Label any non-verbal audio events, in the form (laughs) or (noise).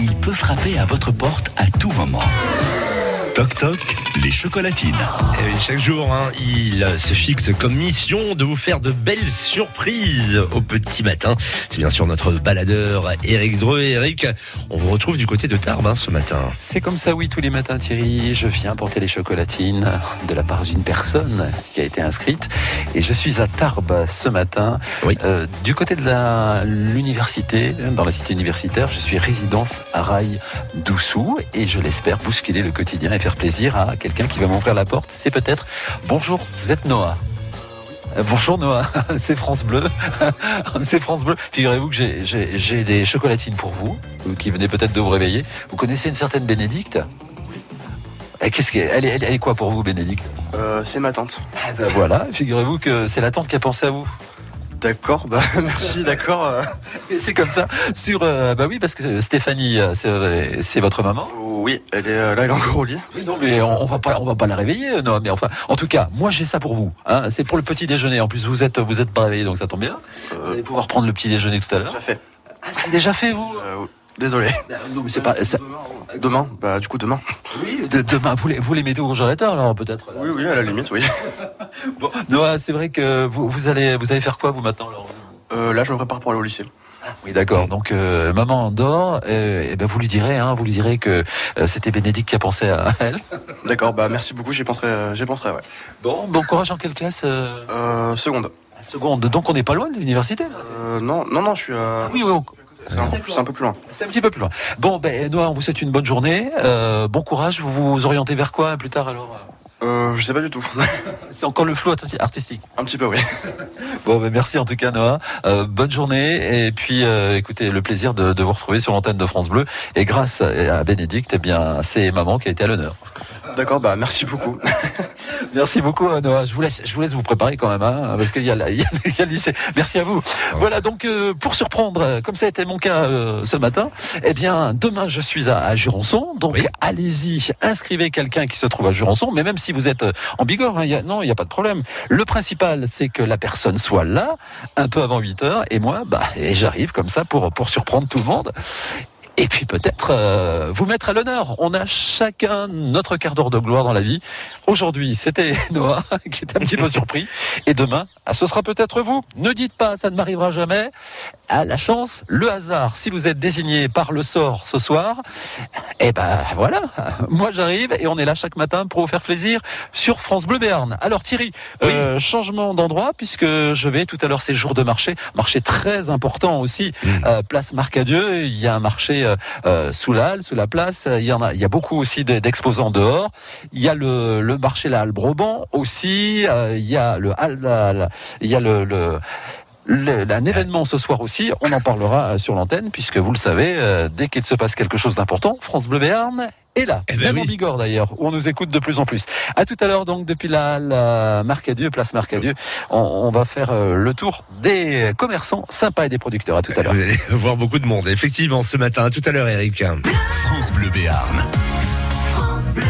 Il peut frapper à votre porte à tout moment. Toc toc, les chocolatines. Et chaque jour, hein, il se fixe comme mission de vous faire de belles surprises au petit matin. C'est bien sûr notre baladeur Eric Dreux. Eric, on vous retrouve du côté de Tarbes hein, ce matin. C'est comme ça, oui, tous les matins, Thierry. Je viens porter les chocolatines de la part d'une personne qui a été inscrite. Et je suis à Tarbes ce matin, Oui. euh, du côté de l'université, dans la cité universitaire. Je suis résidence à Rail d'Oussou et je l'espère bousculer le quotidien et faire plaisir à quelqu'un qui va m'ouvrir la porte. C'est peut-être bonjour, vous êtes Noah. Euh, Bonjour Noah, (laughs) c'est France Bleu. (laughs) c'est France Bleu. Figurez-vous que j'ai- des chocolatines pour vous, euh, qui venaient peut-être de vous réveiller. Vous connaissez une certaine Bénédicte? Et Qu'est-ce qu'elle elle, est- elle est quoi pour vous, Bénédicte? Euh, c'est ma tante. Ah ben Voilà, figurez-vous que c'est la tante qui a pensé à vous. D'accord, bah (laughs) merci, d'accord. euh. C'est comme ça. Sur, euh, bah oui, parce que Stéphanie, euh, c'est c'est votre maman. Oui, elle est là, elle est encore au lit. Oui, non, mais on, on va pas, on va pas la réveiller, non. Mais enfin, en tout cas, moi j'ai ça pour vous. Hein. C'est pour le petit déjeuner. En plus, vous êtes, vous êtes pas réveillé, donc ça tombe bien. Vous allez pouvoir prendre le petit déjeuner tout à l'heure. déjà fait. Ah, c'est déjà fait, vous? Euh, désolé. Non, mais c'est pas. Demain, bah du coup demain. Oui, de- demain, vous les, vous les mettez au congélateur, alors peut-être. Oui, oui, à la limite, oui. (laughs) Bon, c'est vrai que vous, vous allez, vous allez faire quoi vous maintenant alors? Euh, là, je me prépare pour aller au lycée. Oui, d'accord. Donc, euh, maman dort. euh, et ben, vous lui direz, hein, vous lui direz que euh, c'était Bénédicte qui a pensé à (laughs) elle. D'accord, bah merci beaucoup, j'y penserai, j'y penserai, ouais. Bon, bon courage en quelle classe seconde. Seconde. Donc, on n'est pas loin de l'université. non, non, non, je suis à... Oui, oui. on- C'est un, un peu plus loin. C'est un petit peu plus loin. Bon, ben, Noah, on vous souhaite une bonne journée. Euh, bon courage. Vous vous orientez vers quoi plus tard alors Euh, je sais pas du tout. (laughs) C'est encore le flou arti- artistique. un petit peu, oui. (laughs) Bon, ben, merci en tout cas, Noah. Euh, bonne journée. Et puis, euh, écoutez, le plaisir de, de vous retrouver sur l'antenne de France Bleu. Et grâce à Bénédicte, eh bien, c'est maman qui a été à l'honneur. D'accord, bah merci beaucoup. (laughs) Merci beaucoup, Noah. Je vous laisse, je vous laisse vous préparer quand même, hein, parce qu'il y, a la- (laughs) il y a il y a le lycée. Merci à vous. Voilà, donc euh, pour surprendre, euh, comme ça a été mon cas euh, ce matin, eh bien demain je suis à, à Jurançon, donc Oui. allez-y, inscrivez quelqu'un qui se trouve à Jurançon, mais même si vous êtes en Bigorre, hein, il y a- non, il n'y a pas de problème. Le principal, c'est que la personne soit là, un peu avant 8 heures, et moi, bah, et j'arrive comme ça pour pour surprendre tout le monde. Et puis peut-être euh, vous mettre à l'honneur. On a chacun notre quart d'heure de gloire dans la vie. Aujourd'hui, c'était (laughs) Noah qui était un petit peu surpris. Et demain, ah, ce sera peut-être vous. Ne dites pas, ça ne m'arrivera jamais. À la chance, le hasard, si vous êtes désigné par le sort ce soir, eh ben voilà, (laughs) moi j'arrive et on est là chaque matin pour vous faire plaisir sur France Bleu Béarn. Alors Thierry, Oui. euh, changement d'endroit puisque je vais tout à l'heure, c'est jour de marché, marché très important aussi, Mm. euh, place Marcadieu, il y a un marché euh, euh, sous la halle, sous la place, il y en a, il y a beaucoup aussi de- d'exposants dehors, il y a le, le marché la halle Broban aussi, euh, il y a le il y a le- un événement ce soir aussi, on en parlera euh, sur l'antenne, puisque vous le savez, euh, dès qu'il se passe quelque chose d'important, France Bleu Béarn est là, Eh ben même oui. en Bigorre d'ailleurs, où on nous écoute de plus en plus. À tout à l'heure donc depuis la, la Marcadieu, place Marcadieu, on, on va faire euh, le tour des commerçants sympas et des producteurs. À tout à l'heure. Vous allez (laughs) voir beaucoup de monde, effectivement, ce matin. À tout à l'heure, Eric. France Bleu Béarn. France Bleu.